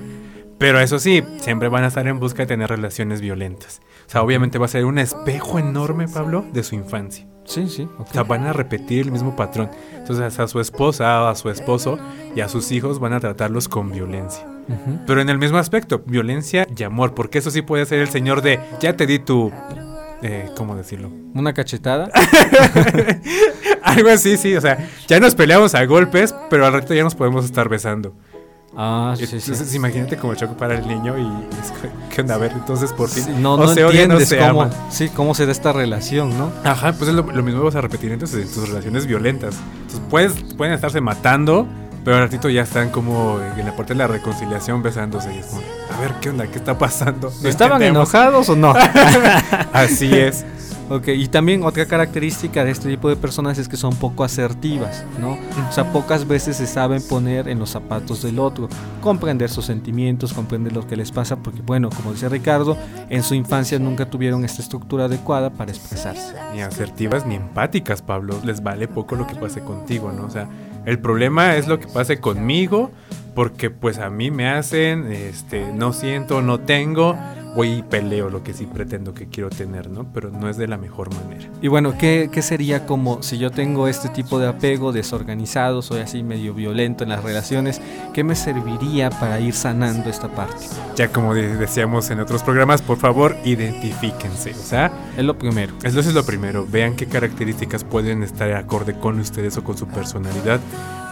Pero eso sí, siempre van a estar en busca de tener relaciones violentas. O sea, obviamente va a ser un espejo enorme, Pablo, de su infancia. Sí, sí. O sea, van a repetir el mismo patrón. Entonces a su esposa, a su esposo y a sus hijos van a tratarlos con violencia. Pero en el mismo aspecto, violencia y amor, porque eso sí puede ser el señor de, ya te di tu... eh, ¿Cómo decirlo? Una cachetada. Algo así, sí, o sea, ya nos peleamos a golpes, pero al rato ya nos podemos estar besando. Ah, sí, sí. Entonces imagínate como el choque para el niño y es que, ¿qué onda? A ver, entonces por fin... Sí, no, no se entiendes se cómo, sí, cómo se da esta relación, ¿no? Ajá, pues es lo, lo mismo vas a repetir entonces en tus relaciones violentas. Entonces puedes, pueden estarse matando, pero al ratito ya están como en la parte de la reconciliación besándose y es como, a ver, ¿qué onda? ¿Qué está pasando? No ¿Estaban entendemos. enojados o no? Así es. Ok, y también otra característica de este tipo de personas es que son poco asertivas, ¿no? O sea, pocas veces se saben poner en los zapatos del otro, comprender sus sentimientos, comprender lo que les pasa, porque bueno, como dice Ricardo, en su infancia nunca tuvieron esta estructura adecuada para expresarse. Ni asertivas ni empáticas, Pablo. Les vale poco lo que pase contigo, ¿no? O sea, el problema es lo que pase conmigo, porque pues a mí me hacen, este, no siento, no tengo, voy y peleo lo que sí pretendo que quiero tener, ¿no? Pero no es de la mejor manera. Y bueno, ¿qué, qué sería como si yo tengo este tipo de apego desorganizado, soy así medio violento en las relaciones, ¿qué me serviría para ir sanando esta parte? Ya como de- decíamos en otros programas, por favor, identifíquense. O sea, Es lo primero. eso es lo primero. Vean qué características pueden estar acorde con ustedes o con su personalidad.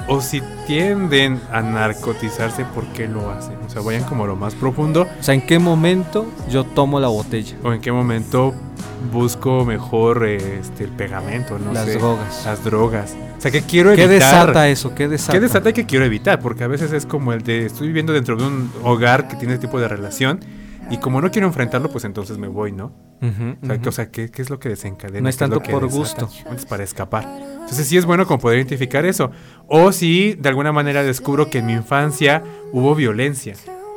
O si tienden a narcotizarse, ¿por qué lo hacen? O sea, vayan como a lo más profundo. O sea, ¿en qué momento yo tomo la botella? o en qué momento busco mejor eh, este, el pegamento, no Las sé, drogas. Las drogas. O sea, que quiero ¿Qué evitar. desata eso? ¿Qué desata? ¿Qué desata y que quiero evitar? Porque a veces es como el de estoy viviendo dentro de un hogar que tiene este tipo de relación y como no quiero enfrentarlo, pues entonces me voy, ¿no? O sea, que- ujú. o sea, ¿qué, qué es lo que desencadena? No es ¿Qué tanto por desata? gusto. Es para escapar. Entonces sí es bueno como poder identificar eso. O si de alguna manera descubro que en mi infancia hubo violencia.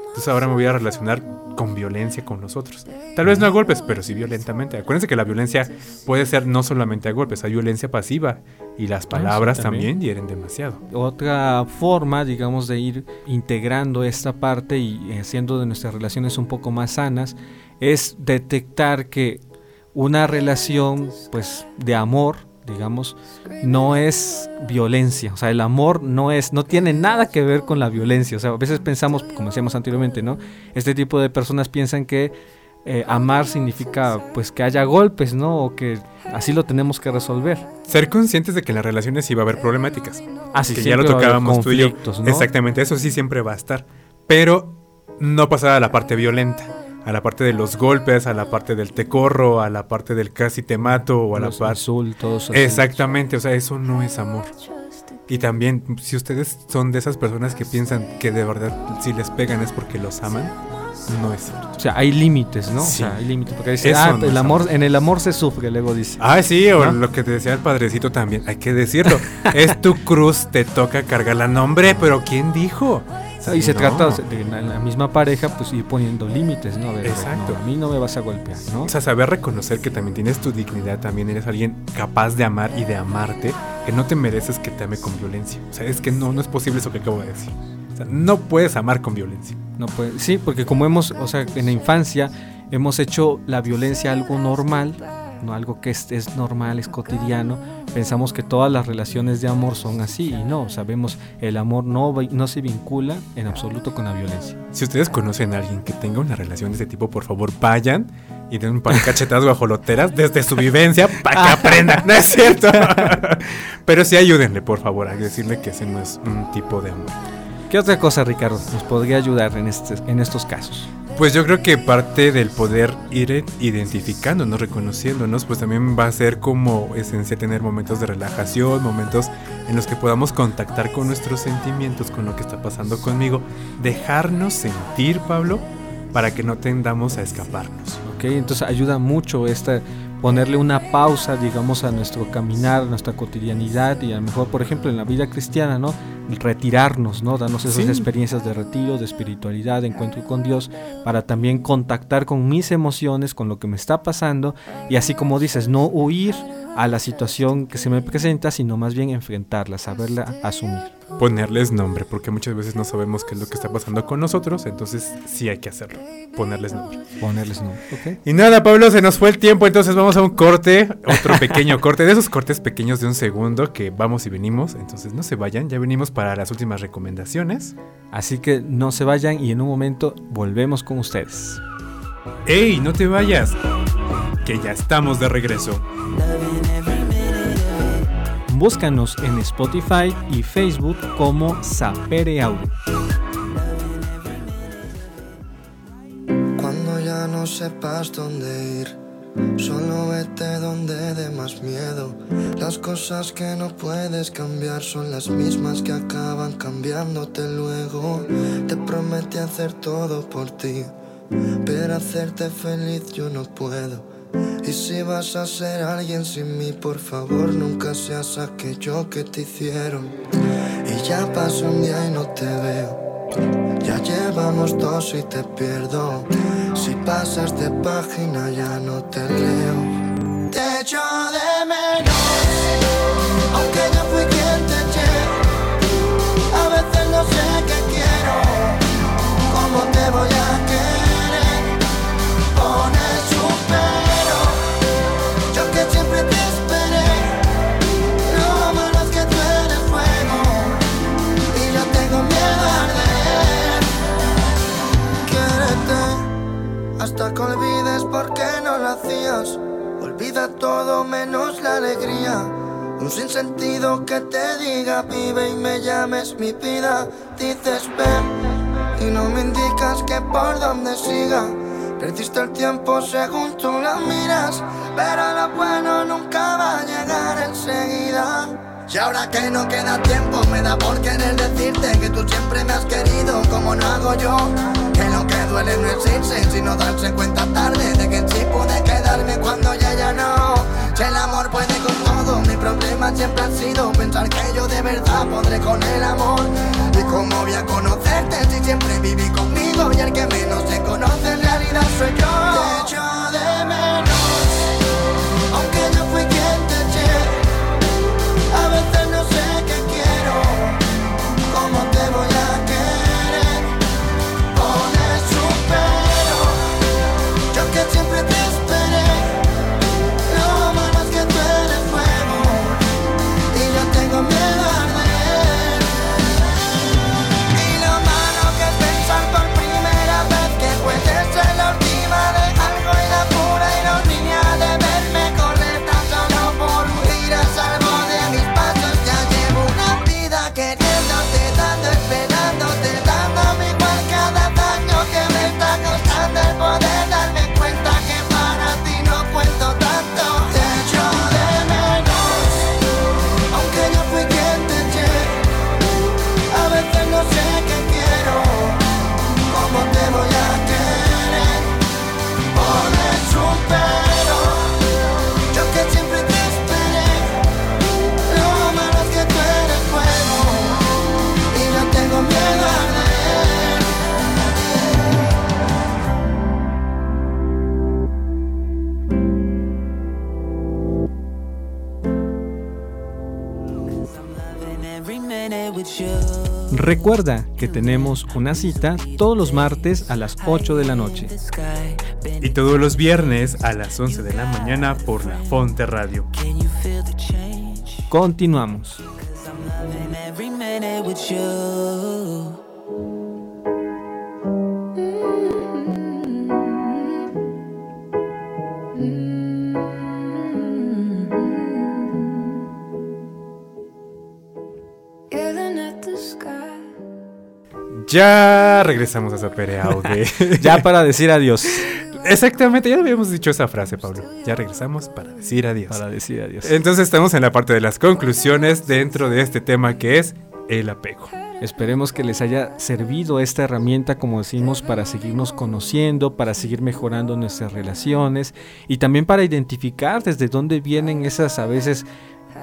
Entonces ahora me voy a relacionar con violencia con los otros. Tal vez no a golpes, pero sí violentamente. Acuérdense que la violencia puede ser no solamente a golpes, hay violencia pasiva. Y las palabras también. también hieren demasiado. Otra forma, digamos, de ir integrando esta parte y haciendo de nuestras relaciones un poco más sanas es detectar que una relación, pues, de amor, digamos, no es violencia. O sea, el amor no es, no tiene nada que ver con la violencia. O sea, a veces pensamos, como decíamos anteriormente, ¿no? Este tipo de personas piensan que eh, amar significa, pues, que haya golpes, ¿no? O que así lo tenemos que resolver. Ser conscientes de que en las relaciones sí va a haber problemáticas. Así que ya lo tocábamos tú y yo. Exactamente, eso sí siempre va a estar. Pero no pasar a la parte violenta, a la parte de los golpes, a la parte del te corro, a la parte del casi te mato o a la Los parte... insultos. Exactamente, o sea, eso no es amor. Y también, si ustedes son de esas personas que piensan que de verdad si les pegan es porque los aman, no es cierto. O sea, hay límites, ¿no? Sí. O sea, hay límites. Porque dice, ah, no el amor, amor. en el amor se sufre, luego dice. Ah, sí, o ¿No? lo que te decía el padrecito también, hay que decirlo. es tu cruz, te toca cargarla. No, hombre, pero ¿quién dijo? Y se No. trata de la, misma pareja, pues ir poniendo límites, ¿no? A ver, Exacto. no, a mí no me vas a golpear, ¿no? O sea, saber reconocer que también tienes tu dignidad, también eres alguien capaz de amar y de amarte, que no te mereces que te ame con violencia. O sea, es que no, no es posible eso que acabo de decir. O sea, no puedes amar con violencia. No puede- sí, porque como hemos, o sea, en la infancia hemos hecho la violencia algo normal, no algo que es, es normal, es cotidiano. Pensamos que todas las relaciones de amor son así y no, sabemos el amor no, no se vincula en absoluto con la violencia. Si ustedes conocen a alguien que tenga una relación de ese tipo, por favor vayan y den un par de cachetadas guajoloteras desde su vivencia para que aprendan. No es cierto. Pero sí ayúdenle, por favor, a decirle que ese no es un tipo de amor. ¿Qué otra cosa, Ricardo, nos podría ayudar en, este, en estos casos? Pues yo creo que parte del poder ir identificándonos, reconociéndonos, pues también va a ser como esencia tener momentos de relajación, momentos en los que podamos contactar con nuestros sentimientos, con lo que está pasando conmigo, dejarnos sentir, Pablo, para que no tendamos a escaparnos. ¿ok? Entonces ayuda mucho esta ponerle una pausa, digamos, a nuestro caminar, a nuestra cotidianidad y a lo mejor, por ejemplo, en la vida cristiana, ¿no? Retirarnos, ¿no? Darnos esas Sí. experiencias de retiro, de espiritualidad, de encuentro con Dios, para también contactar con mis emociones, con lo que me está pasando y así como dices, no huir a la situación que se me presenta, sino más bien enfrentarla, saberla asumir. Ponerles nombre, porque muchas veces no sabemos qué es lo que está pasando con nosotros, entonces sí hay que hacerlo, ponerles nombre. Ponerles nombre, ¿ok? Y nada, Pablo, se nos fue el tiempo, entonces vamos a un corte, otro pequeño corte, de esos cortes pequeños de un segundo que vamos y venimos, entonces no se vayan, ya venimos para las últimas recomendaciones. Así que no se vayan y en un momento volvemos con ustedes. ¡Ey, no te vayas! Que ya estamos de regreso. Búscanos en Spotify y Facebook como Sapere Audio. Cuando ya no sepas dónde ir, solo vete donde dé más miedo. Las cosas que no puedes cambiar son las mismas que acaban cambiándote luego. Te prometí hacer todo por ti, pero hacerte feliz yo no puedo. Y si vas a ser alguien sin mí, por favor nunca seas aquello que te hicieron. Y ya pasó un día y no te veo. Ya llevamos dos y te pierdo. Si pasas de página ya no te leo. Te echo Olvida todo menos la alegría. Un sinsentido que te diga vive y me llames mi vida. Dices ven y no me indicas que por donde siga. Perdiste el tiempo según tú lo miras, pero lo bueno nunca va a llegar enseguida. Y ahora que no queda tiempo, me da por querer decirte que tú siempre me has querido como no hago yo. Que lo que duele no es irse, sino darse cuenta tarde de que sí pude cuando ya ya no. Si el amor puede con todo, mi problema siempre ha sido pensar que yo de verdad podré con el amor. Y cómo voy a conocerte si siempre viví conmigo y el que menos se conoce en realidad soy yo. Te echo de menos, Recuerda que tenemos una cita todos los martes a las 8 de la noche. Y todos los viernes a las 11 de la mañana por la Fonte Radio. Continuamos. Regresamos a Sapere Aude. Ya para decir adiós. Exactamente, ya habíamos dicho esa frase, Pablo. Ya regresamos para decir adiós. Para decir adiós. Entonces estamos en la parte de las conclusiones dentro de este tema que es el apego. Esperemos que les haya servido esta herramienta, como decimos, para seguirnos conociendo, para seguir mejorando nuestras relaciones y también para identificar desde dónde vienen esas a veces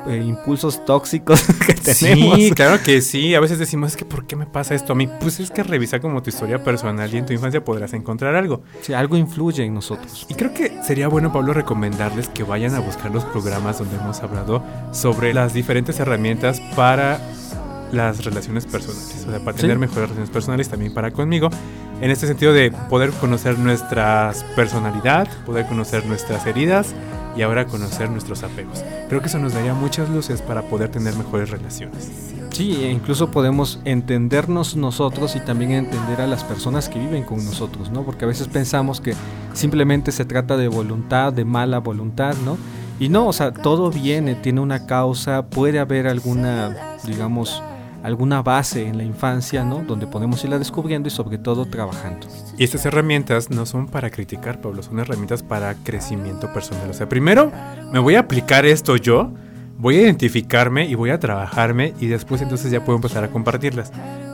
eh, impulsos tóxicos que tenemos. Sí, claro que sí. A veces decimos, es que ¿por qué me pasa esto a mí? Pues es que revisa como tu historia personal y en tu infancia podrás encontrar algo. Sí, algo influye en nosotros. Y creo que sería bueno, Pablo, recomendarles que vayan a buscar los programas donde hemos hablado sobre las diferentes herramientas para las relaciones personales. O sea, para Sí. tener mejores relaciones personales también para conmigo. En este sentido de poder conocer nuestra personalidad, poder conocer nuestras heridas y ahora conocer nuestros apegos. Creo que eso nos daría muchas luces para poder tener mejores relaciones. Sí, e incluso podemos entendernos nosotros y también entender a las personas que viven con nosotros, ¿no? Porque a veces pensamos que simplemente se trata de voluntad, de mala voluntad, ¿no? Y no, o sea, todo viene, tiene una causa, puede haber alguna, digamos, alguna base en la infancia, ¿no? Donde podemos irla descubriendo y sobre todo trabajando. Y estas herramientas no son para criticar, Pablo, son herramientas para crecimiento personal. O sea, primero me voy a aplicar esto yo, voy a identificarme y voy a trabajarme y después entonces ya puedo empezar a compartirlas.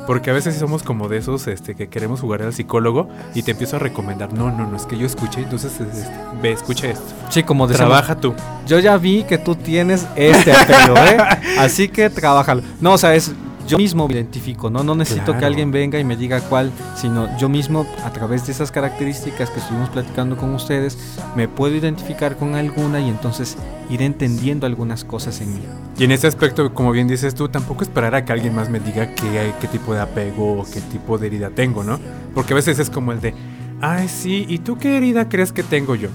Porque a veces somos como de esos este, que queremos jugar al psicólogo y te empiezo a recomendar, no, no, no, es que yo escuché, entonces este, ve, escucha esto. Sí, como decíamos, Trabaja tú. yo ya vi que tú tienes este apego, ¿eh? Así que trabájalo. No, o sea, es yo mismo me identifico, ¿no? No necesito que alguien venga y me diga cuál, sino yo mismo, a través de esas características que estuvimos platicando con ustedes, me puedo identificar con alguna y entonces ir entendiendo algunas cosas en mí. Y en ese aspecto, como bien dices tú, tampoco esperar a que alguien más me diga qué, qué tipo de apego o qué tipo de herida tengo, ¿no? Porque a veces es como el de, ay, sí, ¿y tú qué herida crees que tengo yo?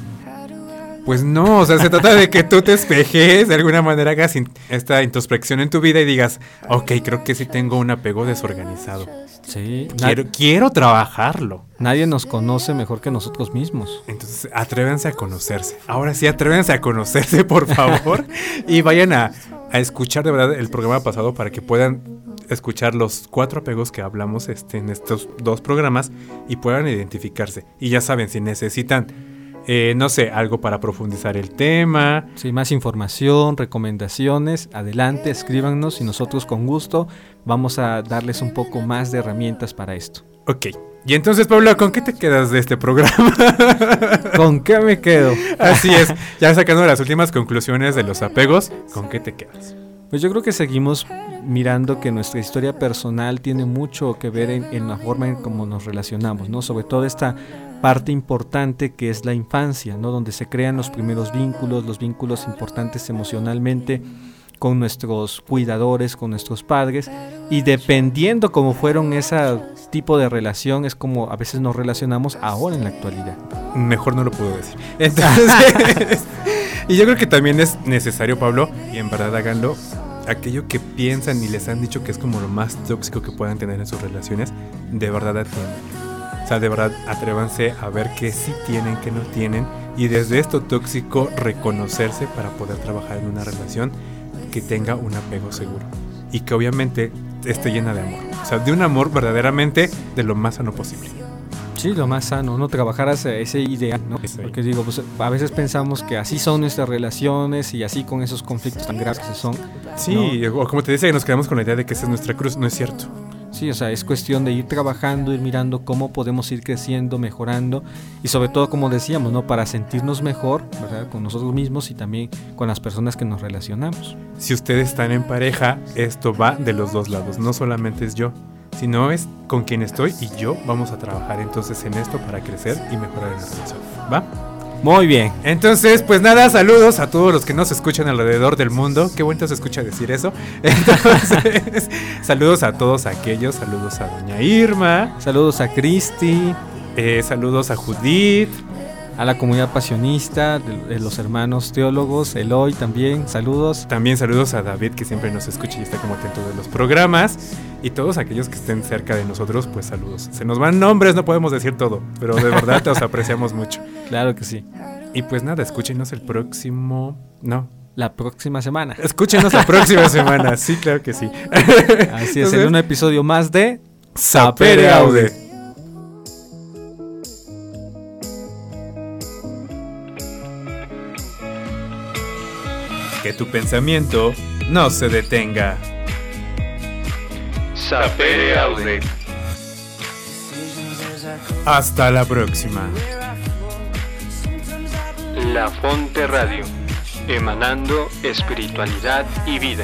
Pues no, o sea, se trata de que tú te espejes, de alguna manera hagas in- esta introspección en tu vida y digas, ok, creo que sí tengo un apego desorganizado. Sí, Quiero, quiero trabajarlo. nadie nos conoce mejor que nosotros mismos. Entonces, atrévanse a conocerse. Ahora sí, atrévanse a conocerse, por favor. y vayan a, a escuchar de verdad el programa pasado para que puedan escuchar los cuatro apegos que hablamos este, en estos dos programas y puedan identificarse. Y ya saben, si necesitan, eh, no sé, algo para profundizar el tema. Sí, más información, recomendaciones, adelante, escríbanos y nosotros con gusto vamos a darles un poco más de herramientas para esto. Ok. Y entonces, Pablo, ¿con qué te quedas de este programa? ¿Con qué me quedo? Así es, ya sacando las últimas conclusiones de los apegos, ¿con qué te quedas? Pues yo creo que seguimos mirando que nuestra historia personal tiene mucho que ver en, en la forma en cómo nos relacionamos, ¿no? Sobre todo esta parte importante que es la infancia, ¿no? Donde se crean los primeros vínculos, los vínculos importantes emocionalmente con nuestros cuidadores, con nuestros padres, y dependiendo cómo fueron ese tipo de relación, es como a veces nos relacionamos ahora en la actualidad. Mejor no lo puedo decir. Entonces, y yo creo que también es necesario, Pablo, y en verdad háganlo, aquello que piensan y les han dicho que es como lo más tóxico que puedan tener en sus relaciones, de verdad atiendan. O sea, de verdad atrévanse a ver qué sí tienen, qué no tienen, y desde esto tóxico reconocerse para poder trabajar en una relación que tenga un apego seguro. Y que obviamente esté llena de amor. O sea, de un amor verdaderamente de lo más sano posible. Sí, lo más sano, no trabajar hacia ese ideal, ¿no? Porque digo, pues a veces pensamos que así son nuestras relaciones y así con esos conflictos tan graves que son. Sí, o como te decía, nos quedamos con la idea de que esa es nuestra cruz. No es cierto. Sí, o sea, es cuestión de ir trabajando, ir mirando cómo podemos ir creciendo, mejorando y sobre todo, como decíamos, ¿no? Para sentirnos mejor, ¿verdad? Con nosotros mismos y también con las personas que nos relacionamos. Si ustedes están en pareja, esto va de los dos lados. No solamente es yo, sino es con quien estoy y yo vamos a trabajar entonces en esto para crecer y mejorar en la relación. ¿Va? Muy bien. Entonces, pues nada, saludos a todos los que nos escuchan alrededor del mundo. Qué bonito se escucha decir eso. Entonces, saludos a todos aquellos, saludos a Doña Irma, Saludos a Cristi, eh, saludos a Judith, a la comunidad pasionista, de, de los hermanos teólogos, Eloy también, saludos. también saludos a David que siempre nos escucha y está como atento de los programas. Y todos aquellos que estén cerca de nosotros, pues saludos. Se nos van nombres, no podemos decir todo, pero de verdad los apreciamos mucho. Claro que sí. Y pues nada, escúchenos el próximo... No, La próxima semana. escúchenos la próxima semana. Sí, claro que sí. Así es, Entonces, en un episodio más de Sapere Aude. Que tu pensamiento no se detenga. Sapere Aude. Hasta la próxima. La Fonte Radio. Emanando espiritualidad y vida.